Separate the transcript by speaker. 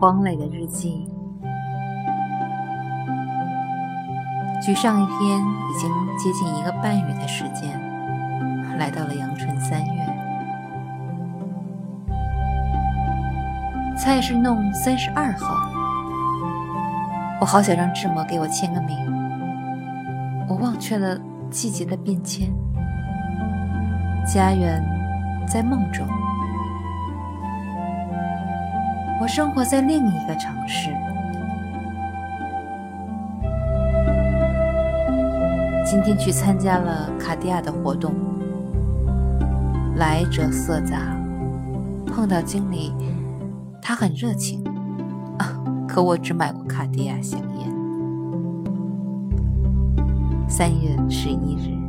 Speaker 1: 荒磊的日记。距上一篇已经接近一个半月的时间，来到了阳春三月。菜是弄三十二号，我好想让志摩给我签个名。我忘却了季节的变迁，家园在梦中，我生活在另一个城市。今天去参加了卡地亚的活动，来者色杂，碰到经理，他很热情，可我只买过卡地亚香烟。三月十一日。